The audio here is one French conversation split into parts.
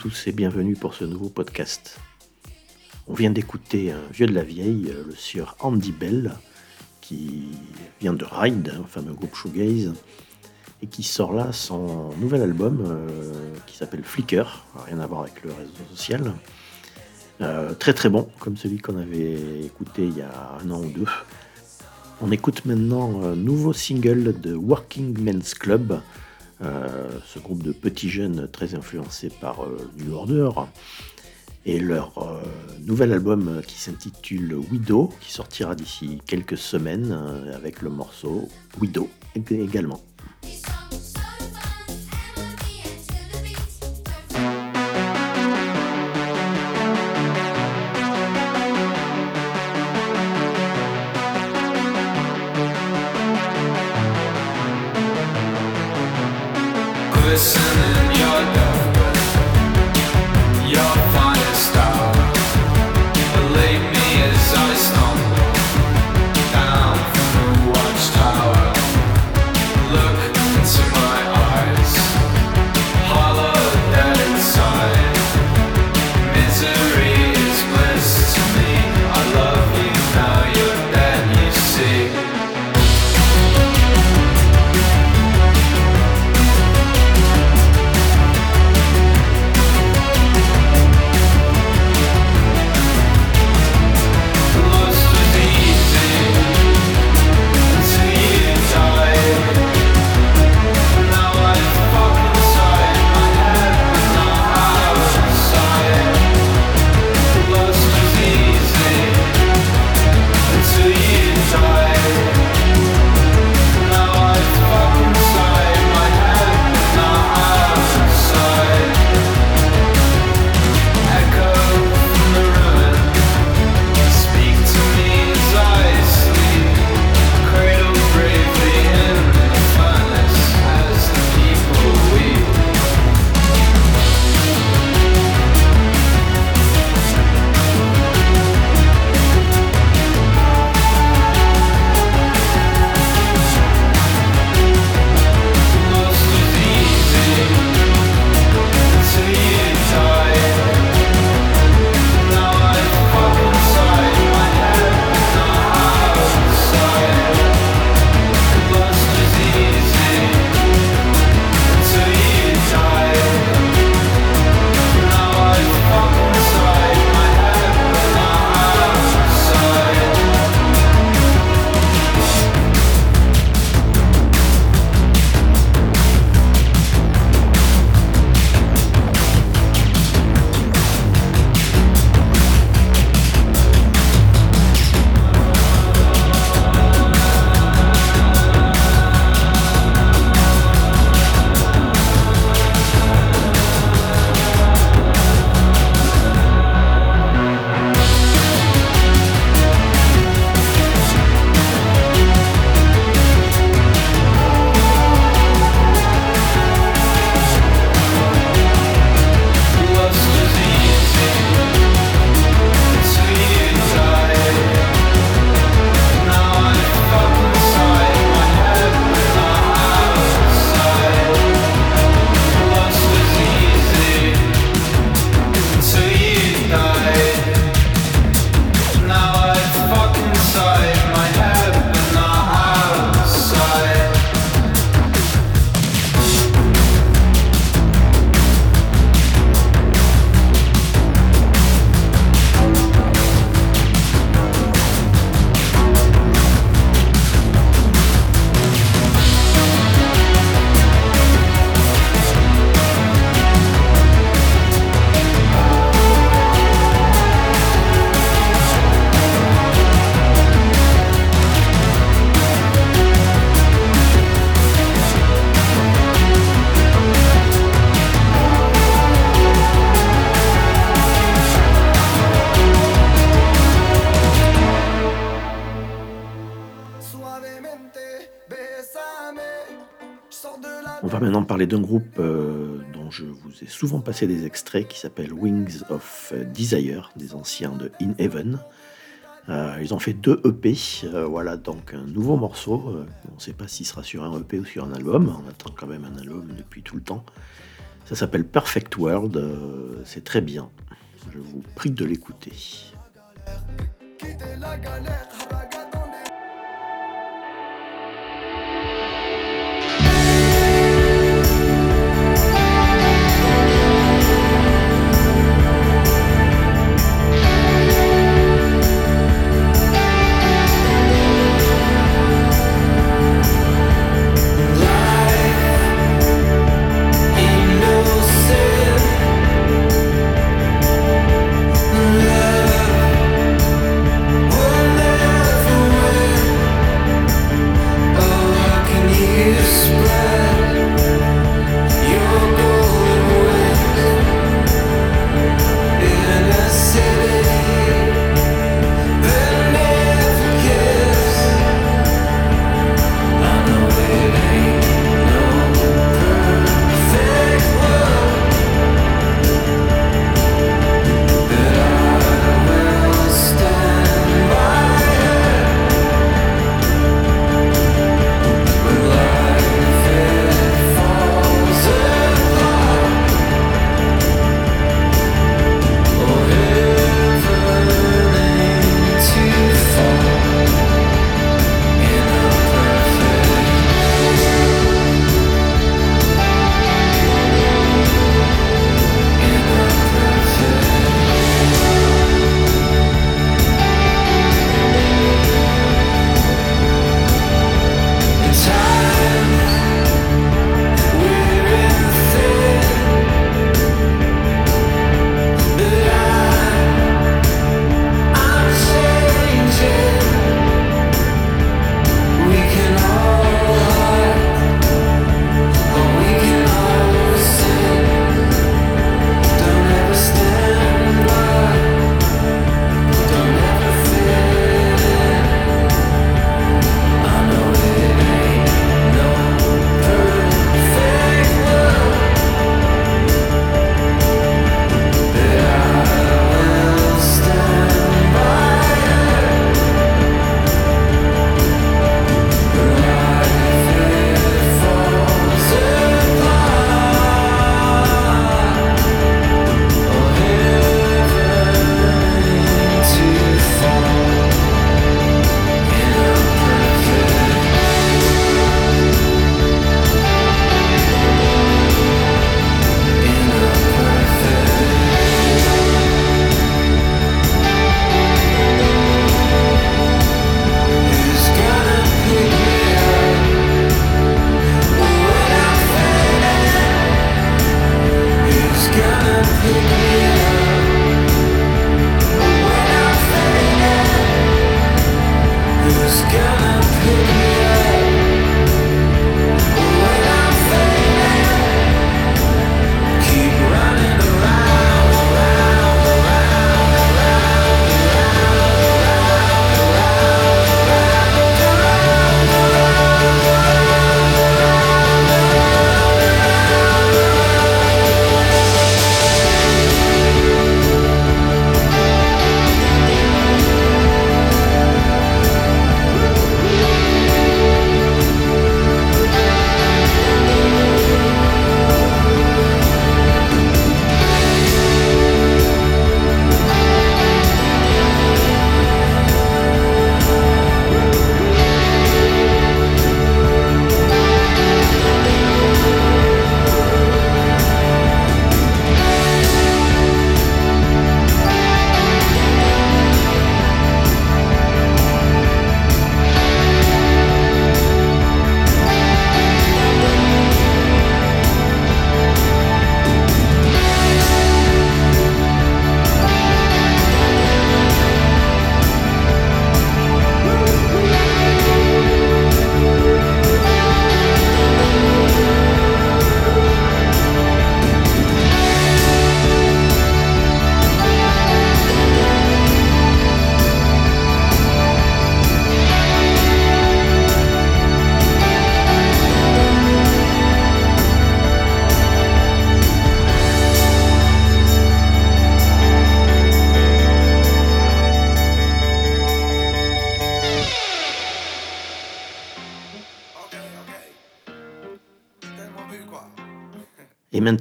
tous et bienvenue pour ce nouveau podcast. On vient d'écouter un vieux de la vieille, euh, le sieur Andy Bell, qui vient de Ride, un fameux groupe shoegaze, et qui sort là son nouvel album euh, qui s'appelle Flickr, rien à voir avec le réseau social. Euh, très très bon, comme celui qu'on avait écouté il y a un an ou deux. On écoute maintenant un nouveau single de Working Men's Club, ce groupe de petits jeunes très influencés par euh, New Order. Et leur euh, nouvel album qui s'intitule Widow, qui sortira d'ici quelques semaines avec le morceau Widow également. D'un groupe euh, dont je vous ai souvent passé des extraits qui s'appelle Wings of Desire, des anciens de In Heaven. Euh, ils ont fait deux EP, euh, voilà donc un nouveau morceau. on ne sait pas s'il sera sur un EP ou sur un album, on attend quand même un album depuis tout le temps. Ça s'appelle Perfect World, c'est très bien. Je vous prie de l'écouter.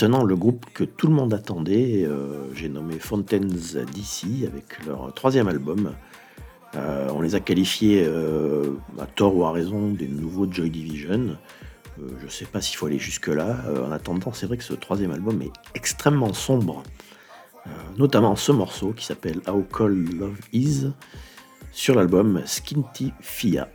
Maintenant, le groupe que tout le monde attendait, euh, j'ai nommé Fountains DC avec leur troisième album. Euh, on les a qualifiés euh, à tort ou à raison des nouveaux Joy Division. je ne sais pas s'il faut aller jusque-là. en attendant, c'est vrai que ce troisième album est extrêmement sombre. notamment ce morceau qui s'appelle How Cold Love Is sur l'album Skinty Fia.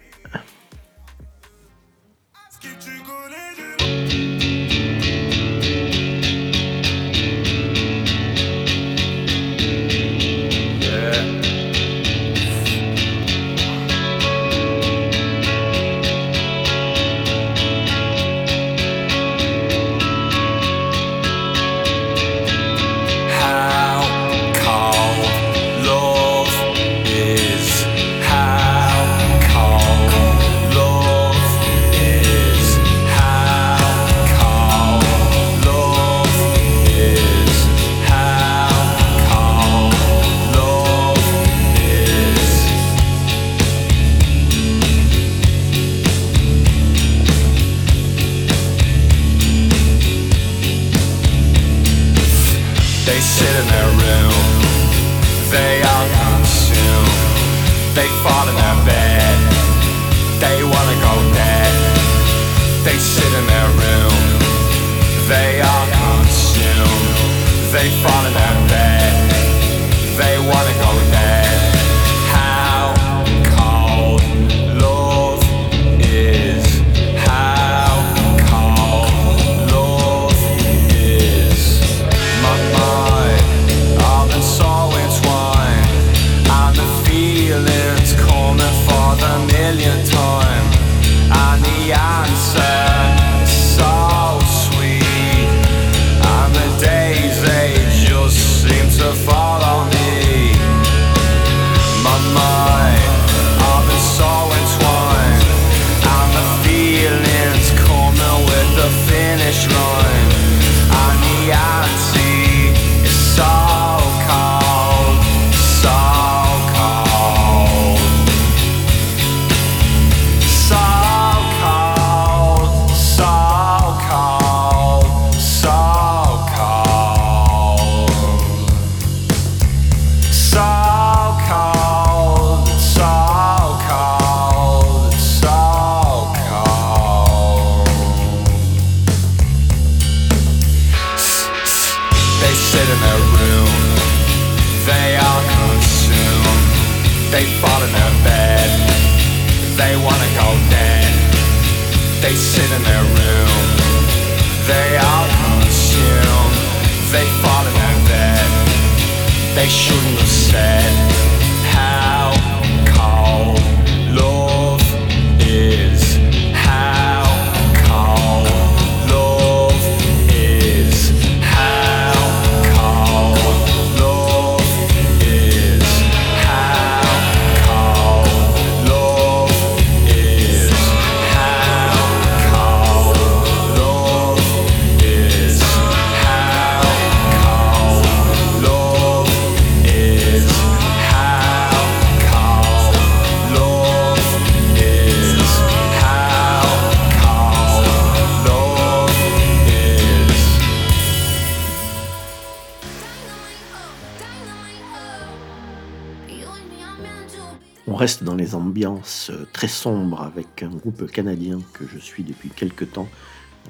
Sombre avec un groupe canadien que je suis depuis quelques temps.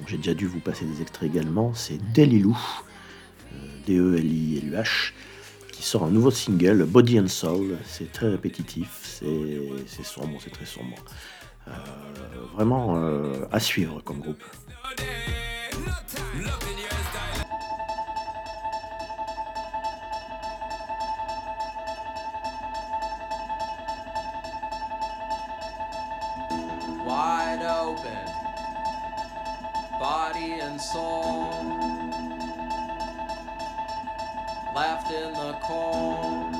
J'ai déjà dû vous passer des extraits également. C'est Delilou, euh, D-E-L-I-L-U-H, qui sort un nouveau single, Body and Soul. C'est très répétitif, c'est sombre, c'est très sombre. Euh, vraiment à suivre comme groupe. Left in the cold.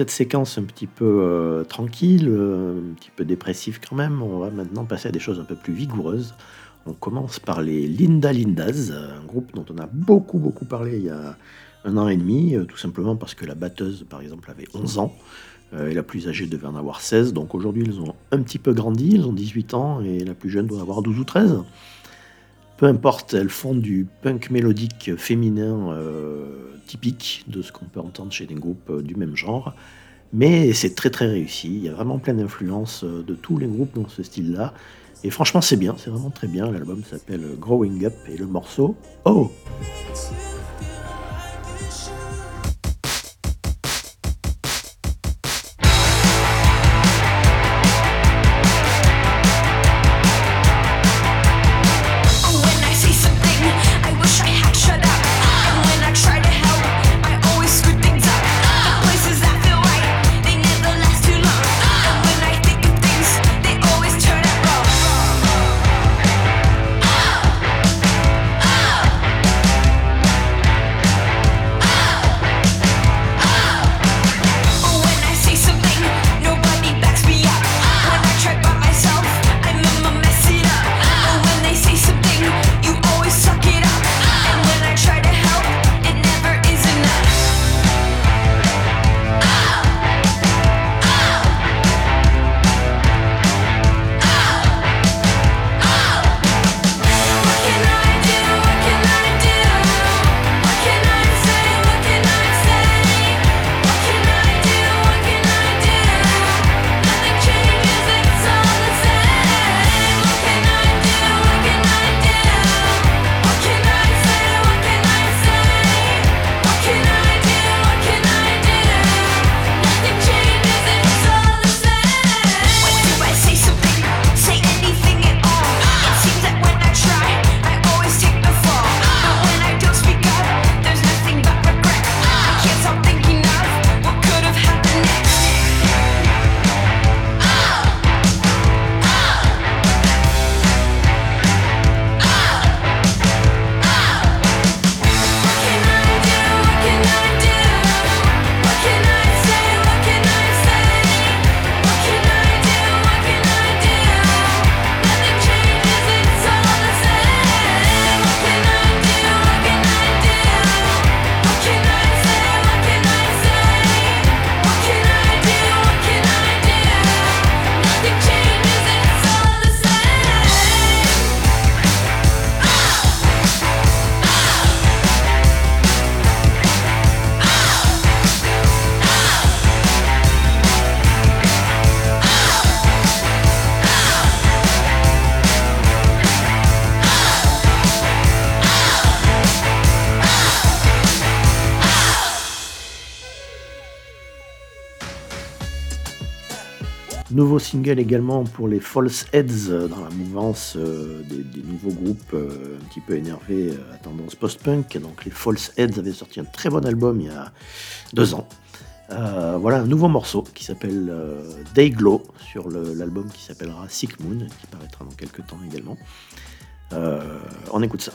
Cette séquence un petit peu euh, tranquille, euh, un petit peu dépressive quand même, on va maintenant passer à des choses un peu plus vigoureuses. On commence par les Linda Lindas, un groupe dont on a beaucoup beaucoup parlé il y a un an et demi, euh, tout simplement parce que la batteuse par exemple avait 11 ans. Et la plus âgée devait en avoir 16, donc aujourd'hui ils ont un petit peu grandi, ils ont 18 ans, et la plus jeune doit avoir 12 ou 13. Peu importe, elles font du punk mélodique féminin euh, typique de ce qu'on peut entendre chez des groupes euh, du même genre, mais c'est très très réussi, il y a vraiment plein d'influences euh, de tous les groupes dans ce style-là, et franchement c'est bien, c'est vraiment très bien, l'album s'appelle Growing Up, et le morceau Oh Nouveau single également pour les False Heads euh, dans la mouvance euh, des, nouveaux groupes euh, un petit peu énervés à tendance post-punk. Donc les False Heads avaient sorti un très bon album il y a deux ans. Voilà un nouveau morceau qui s'appelle euh, Dayglow sur l'album qui s'appellera Sick Moon qui paraîtra dans quelques temps également. On écoute ça.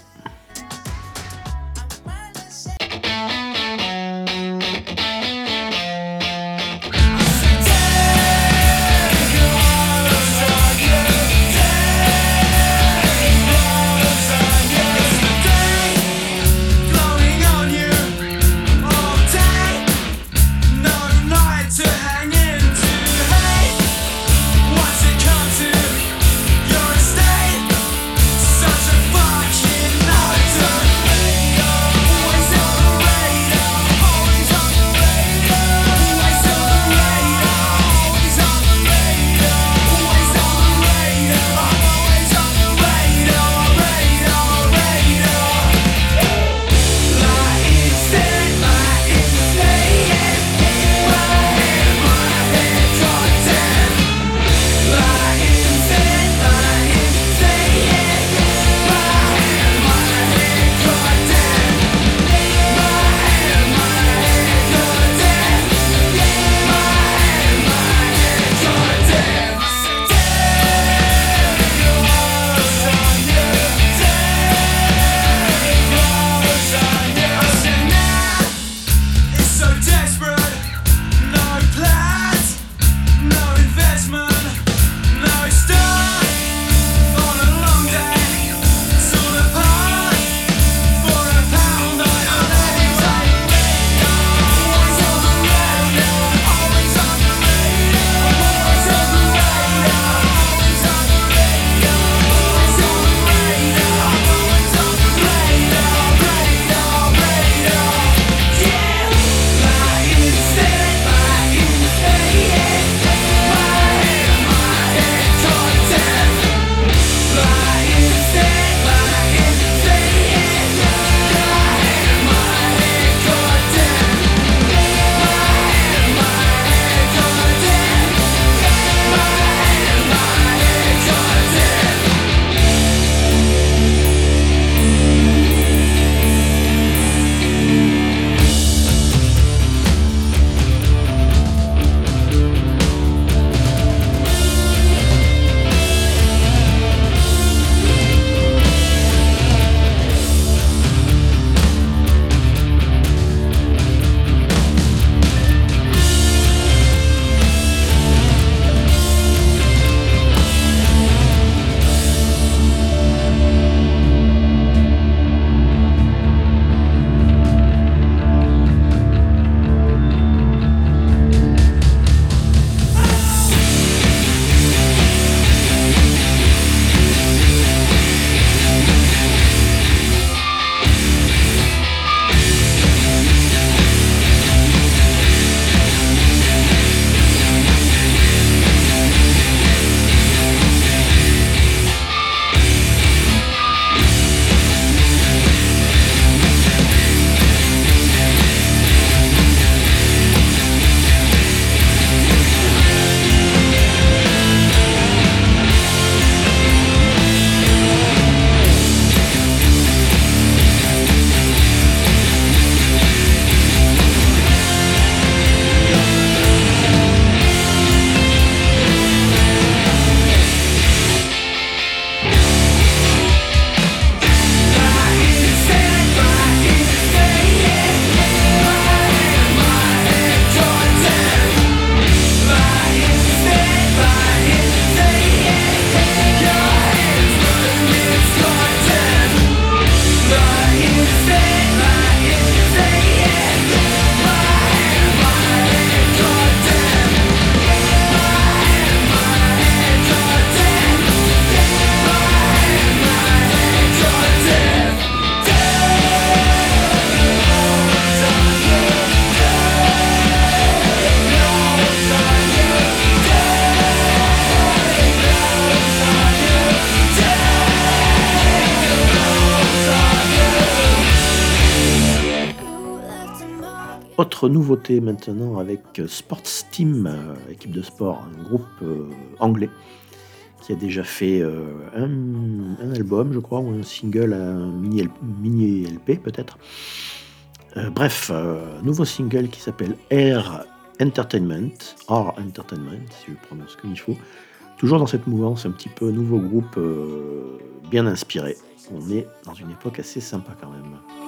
Nouveauté maintenant avec euh, Sports Team, euh, équipe de sport, un groupe euh, anglais qui a déjà fait un, album, je crois, ou un single, un mini, LP peut-être. Bref, nouveau single qui s'appelle Air Entertainment, R Entertainment, si je prononce comme il faut. Toujours dans cette mouvance, un petit peu nouveau groupe bien inspiré. On est dans une époque assez sympa quand même.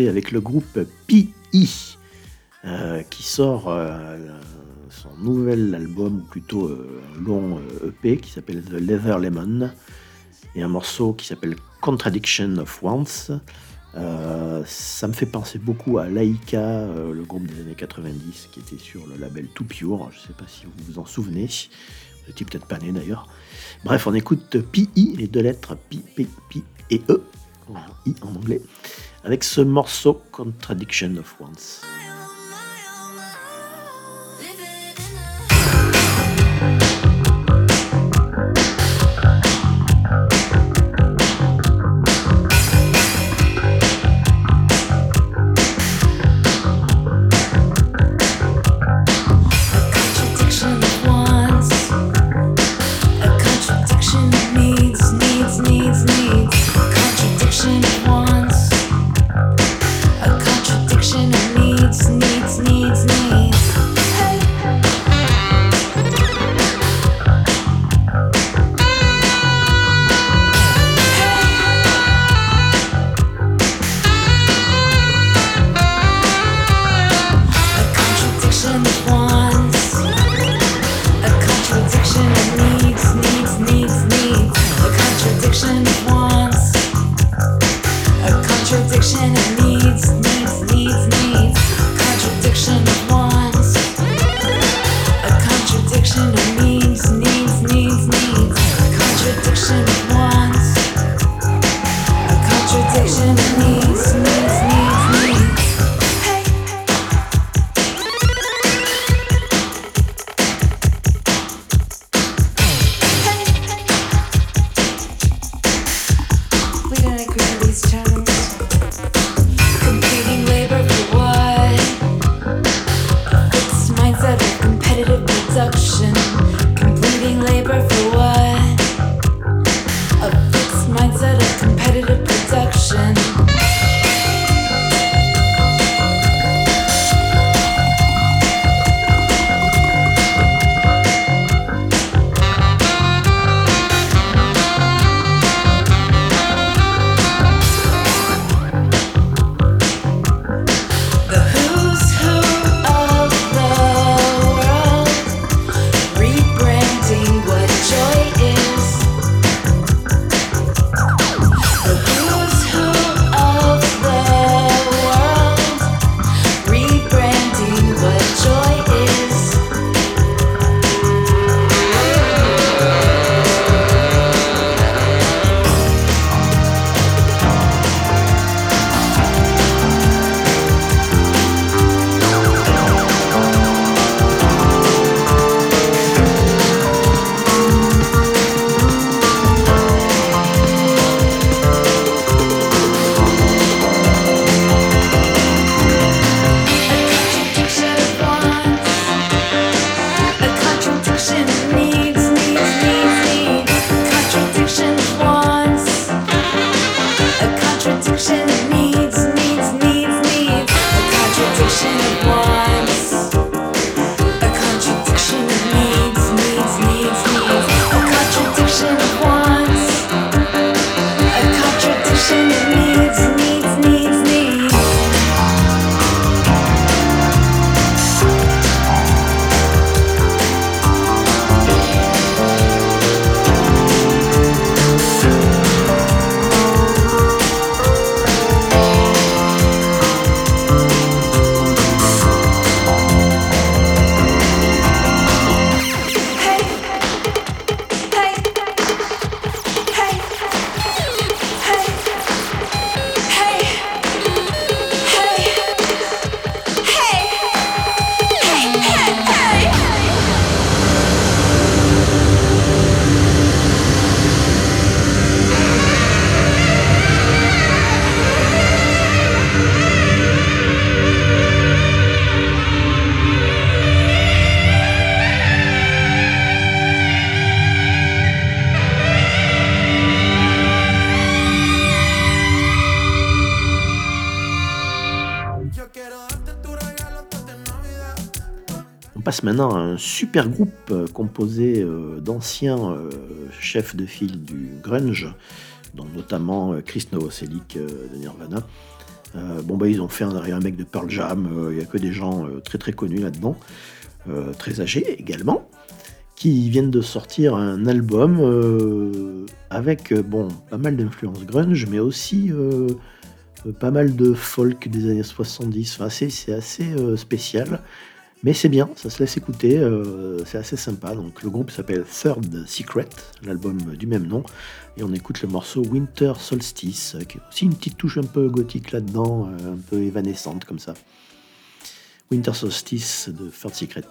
Avec le groupe P.I. euh, qui sort euh, son nouvel album, plutôt euh, un long euh, EP qui s'appelle The Leather Lemon et un morceau qui s'appelle Contradiction of Wants. Ça me fait penser beaucoup à Laika, le groupe des années 90 qui était sur le label Too Pure. Je ne sais pas si vous vous en souvenez. Vous étiez peut-être pas né d'ailleurs. Bref, on écoute P.I. les deux lettres P, P, P et E, I en anglais, avec ce morceau Contradiction of Wants. Maintenant un super groupe euh, composé euh, d'anciens euh, chefs de file du grunge, dont notamment Chris Novoselic de Nirvana. Bon bah ils ont fait un, un mec de Pearl Jam, il n'y a que des gens très très connus là-dedans, très âgés également, qui viennent de sortir un album avec bon pas mal d'influences grunge, mais aussi pas mal de folk des années 70. Enfin, c'est assez spécial. Mais c'est bien, ça se laisse écouter, euh, c'est assez sympa. Donc le groupe s'appelle Third Secret, l'album du même nom, et on écoute le morceau Winter Solstice, euh, qui a aussi une petite touche un peu gothique là-dedans, euh, un peu évanescente comme ça. Winter Solstice de Third Secret.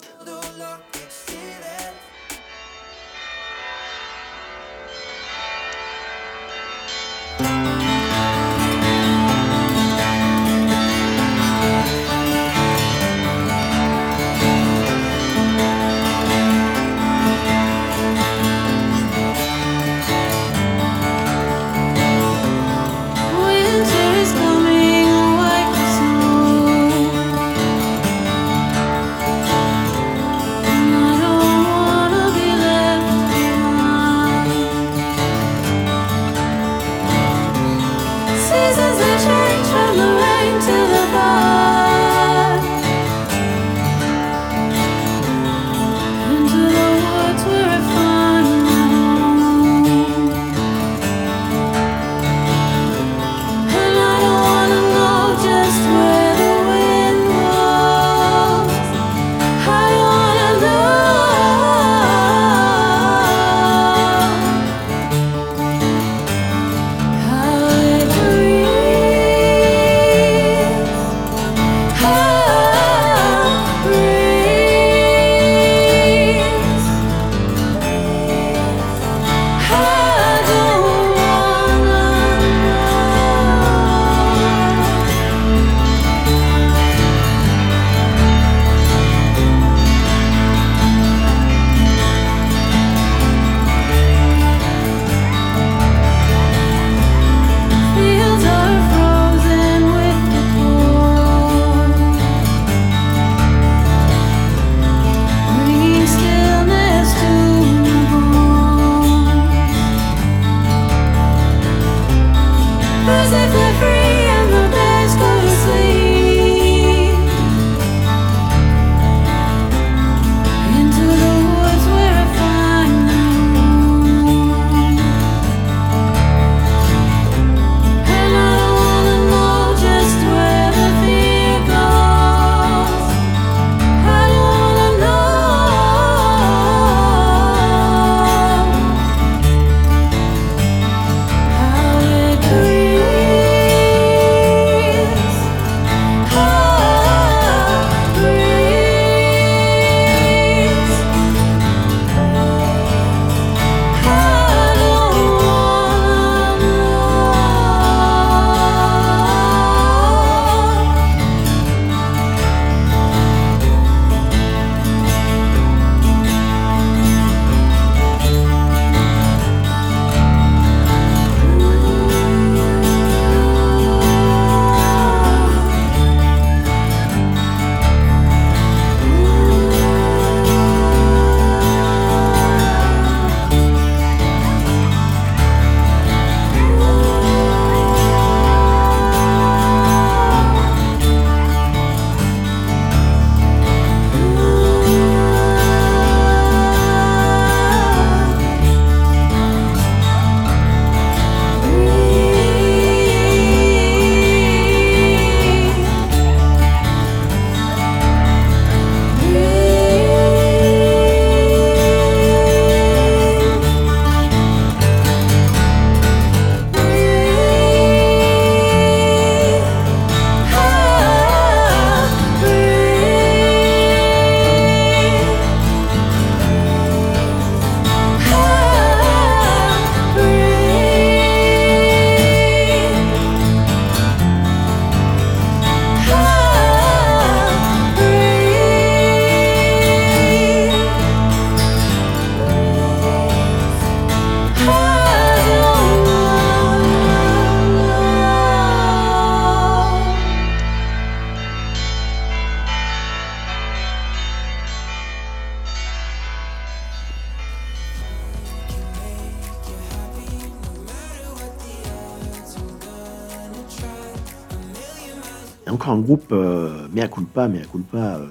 Mea culpa, mea culpa,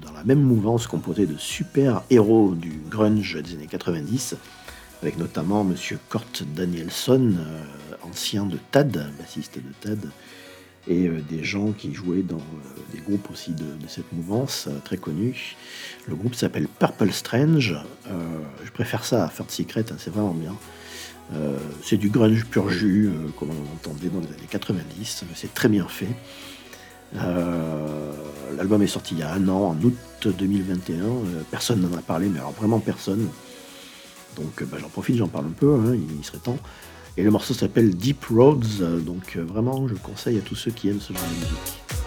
dans la même mouvance composé de super héros du grunge des années 90, avec notamment Monsieur Kurt Danielson, euh, ancien de Tad, bassiste de Tad, et euh, des gens qui jouaient dans euh, des groupes aussi de, cette mouvance très connus. Le groupe s'appelle Purple Strange. Je préfère ça à Third Secret, hein, c'est vraiment bien. C'est du grunge pur jus, comme on entendait dans les années 90. C'est très bien fait. Euh, L'album est sorti il y a un an, en août 2021. Euh, personne n'en a parlé, mais alors vraiment personne. Donc euh, bah, j'en profite, j'en parle un peu, hein, il, serait temps. Et le morceau s'appelle Deep Roads, donc vraiment je conseille à tous ceux qui aiment ce genre de musique.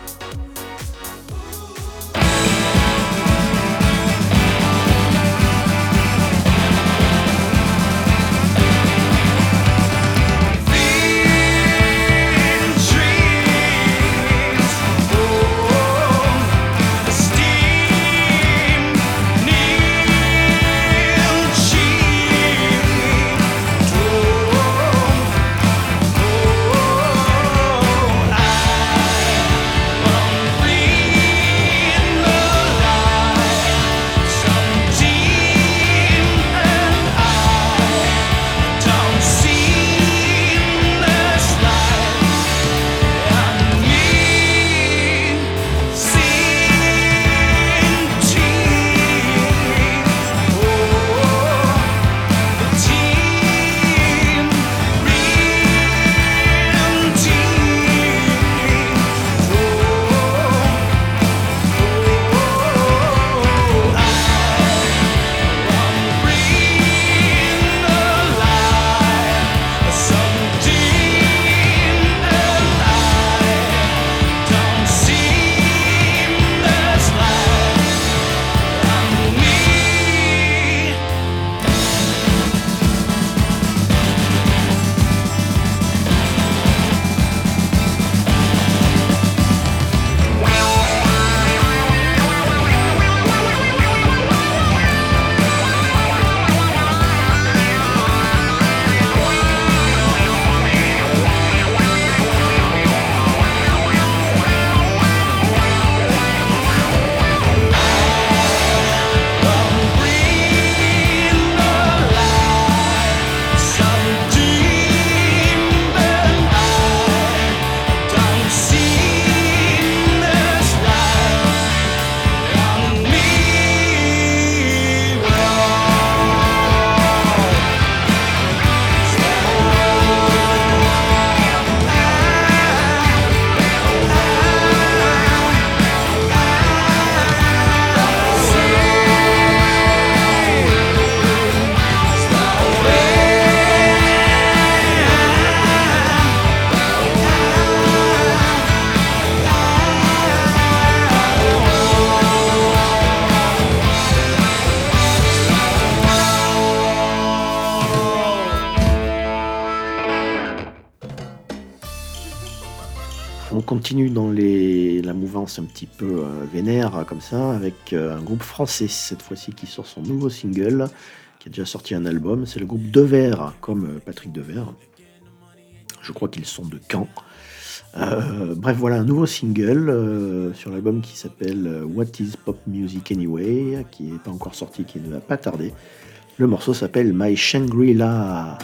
Continue dans la mouvance un petit peu euh, vénère comme ça avec euh, un groupe français cette fois-ci qui sort son nouveau single qui a déjà sorti un album. C'est le groupe Devers comme euh, Patrick Devers. Je crois qu'ils sont de Caen. Euh, bref, voilà un nouveau single euh, sur l'album qui s'appelle euh, What is Pop Music Anyway, qui n'est pas encore sorti, qui ne va pas tarder. Le morceau s'appelle My. Shangri-La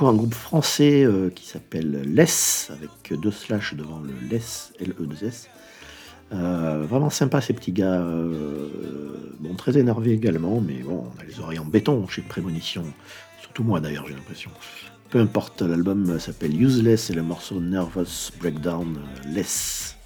Un groupe français euh, qui s'appelle Less, avec deux slash devant le Less, L-E-2-S. Euh, vraiment sympa ces petits gars. euh, bon, très énervés également, mais bon, on a les oreilles en béton chez Prémonition. Surtout moi d'ailleurs, j'ai l'impression. Peu importe, l'album s'appelle Useless et le morceau Nervous Breakdown Less.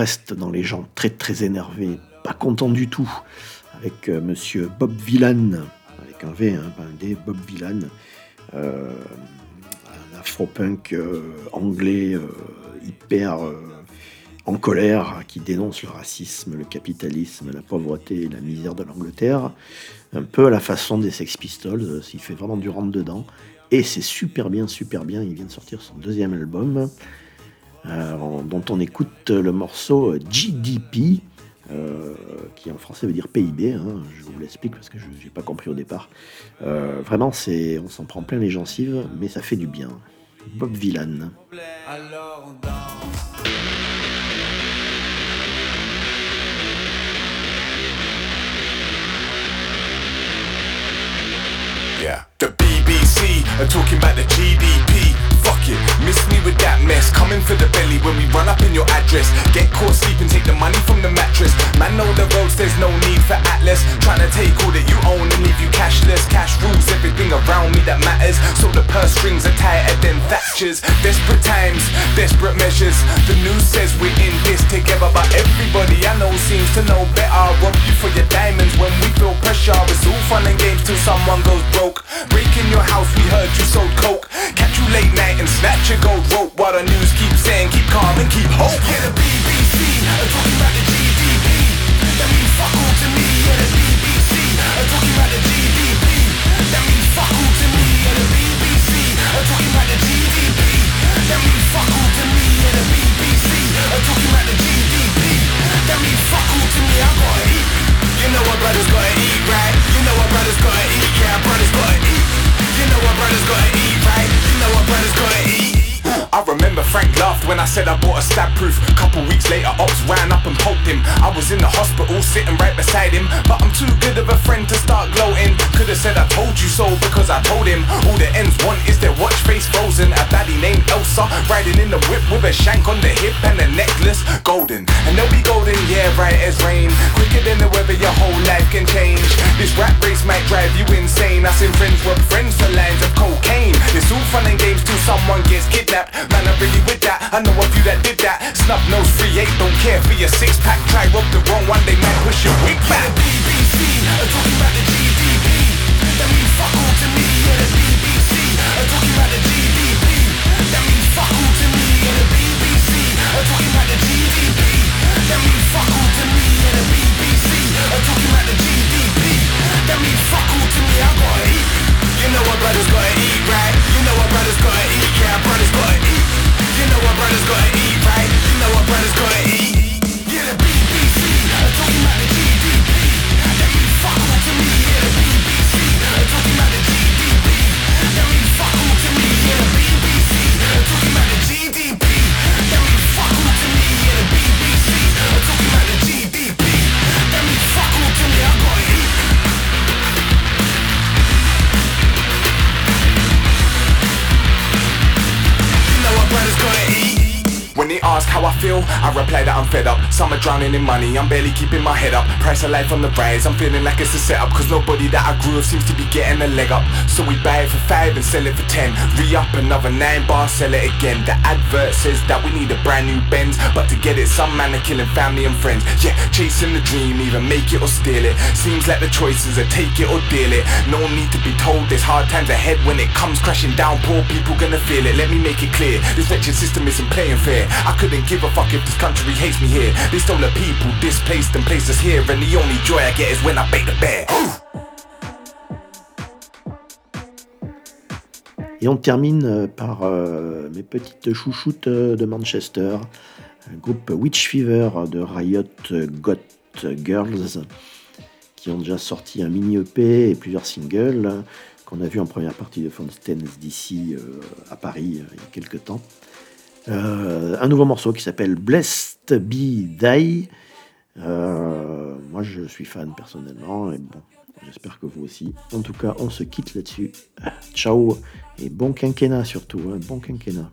Reste dans les gens très très énervés, pas contents du tout, avec euh, monsieur Bob Villan, avec un V, hein, un D, Bob Villan, euh, un afro-punk euh, anglais hyper en colère, qui dénonce le racisme, le capitalisme, la pauvreté et la misère de l'Angleterre, un peu à la façon des Sex Pistols, il fait vraiment du rentre dedans, et c'est super bien, super bien, il vient de sortir son deuxième album, euh, dont on écoute le morceau GDP, euh, qui en français veut dire PIB. hein, je vous l'explique parce que je n'ai pas compris au départ. Euh, vraiment, c'est, on s'en prend plein les gencives, mais ça fait du bien. Bob Villan. Alors on danse. Yeah. The BBC are talking about the GDP. Miss me with that mess. Coming for the belly when we run up in your address. Get caught sleeping, take the money from the mattress. Man, know the roads, there's no need for Atlas. Trying to take all that you own and leave you cashless. Cash rules everything around around me that matters. So the purse strings are tighter than Thatcher's. Desperate times, desperate measures. The news says we're in this together, but everybody I know seems to know better. Rob you for your diamonds when we feel pressure. It's all fun and games till someone goes broke. Breaking your house, we heard you sold coke. Catch you late night and snatch your gold rope while the news keeps saying keep calm and keep hope. Yeah, the BBC are talking about the GDP. That means fuck all to me. Yeah, the BBC are talking about the GDP. That means fuck all to me. Yeah, the BBC are talking about the GDP. That means fuck all to me. Yeah, the BBC are talking about the GDP. That means fuck all to me. I gotta eat. You know what brothers gotta eat, right? You know what brothers gotta eat. I said I bought a stab proof. Couple weeks later, Ops ran up and poked him. I was in the hospital sitting right beside him. But I'm too good of a friend to start gloating. Could've said I told you so because I told him. All the ends want is their watch face frozen. A baddie named Elsa riding in the whip with a shank on the hip and a necklace golden. And they'll be golden, yeah, right as rain. Quicker than the weather, your whole life can change. This rap race might drive you insane. I seen friends were friends for lines of cocaine. It's all fun and games till someone gets kidnapped. Man, I'm really with that. I know a few that did that. Nose, free eight, don't care for your six pack. Try rob the wrong one, they might push your back. The BBC are uh, talking about the GDP. That means fuck all to me. The BBC are uh, talking about the GDP. That means fuck all to me. The BBC are uh, talking about the GDP. That means fuck all to me. The BBC talking about the GDP. That means fuck all to me. I gotta eat. You know what brothers gotta eat, right? You know what brothers gotta eat, yeah, brothers brothers gotta eat, right? You know what brothers gotta eat. Ask how I feel, I reply that I'm fed up. Some are drowning in money, I'm barely keeping my head up. Price of life on the rise, I'm feeling like it's a setup. Cause nobody that I grew up seems to be getting a leg up. So we buy it for five and sell it for ten. Re up another nine bar, sell it again. The advert says that we need a brand new Benz. But to get it, some man are killing family and friends. Yeah, chasing the dream, either make it or steal it. Seems like the choices are take it or deal it. No need to be told there's hard times ahead when it comes crashing down. Poor people gonna feel it. Let me make it clear. This wretched system isn't playing fair. I Et on termine euh, par euh, mes petites chouchoutes euh, de Manchester, un groupe Witch Fever de Riot Got Girls, qui ont déjà sorti un mini EP et plusieurs singles qu'on a vu en première partie de Fountains d'ici à Paris il y a quelques temps. Euh, un nouveau morceau qui s'appelle Blessed Be Thy. Euh, moi, je suis fan personnellement, et bon, j'espère que vous aussi. En tout cas, on se quitte là-dessus. Ciao et bon quinquennat surtout, hein, bon quinquennat.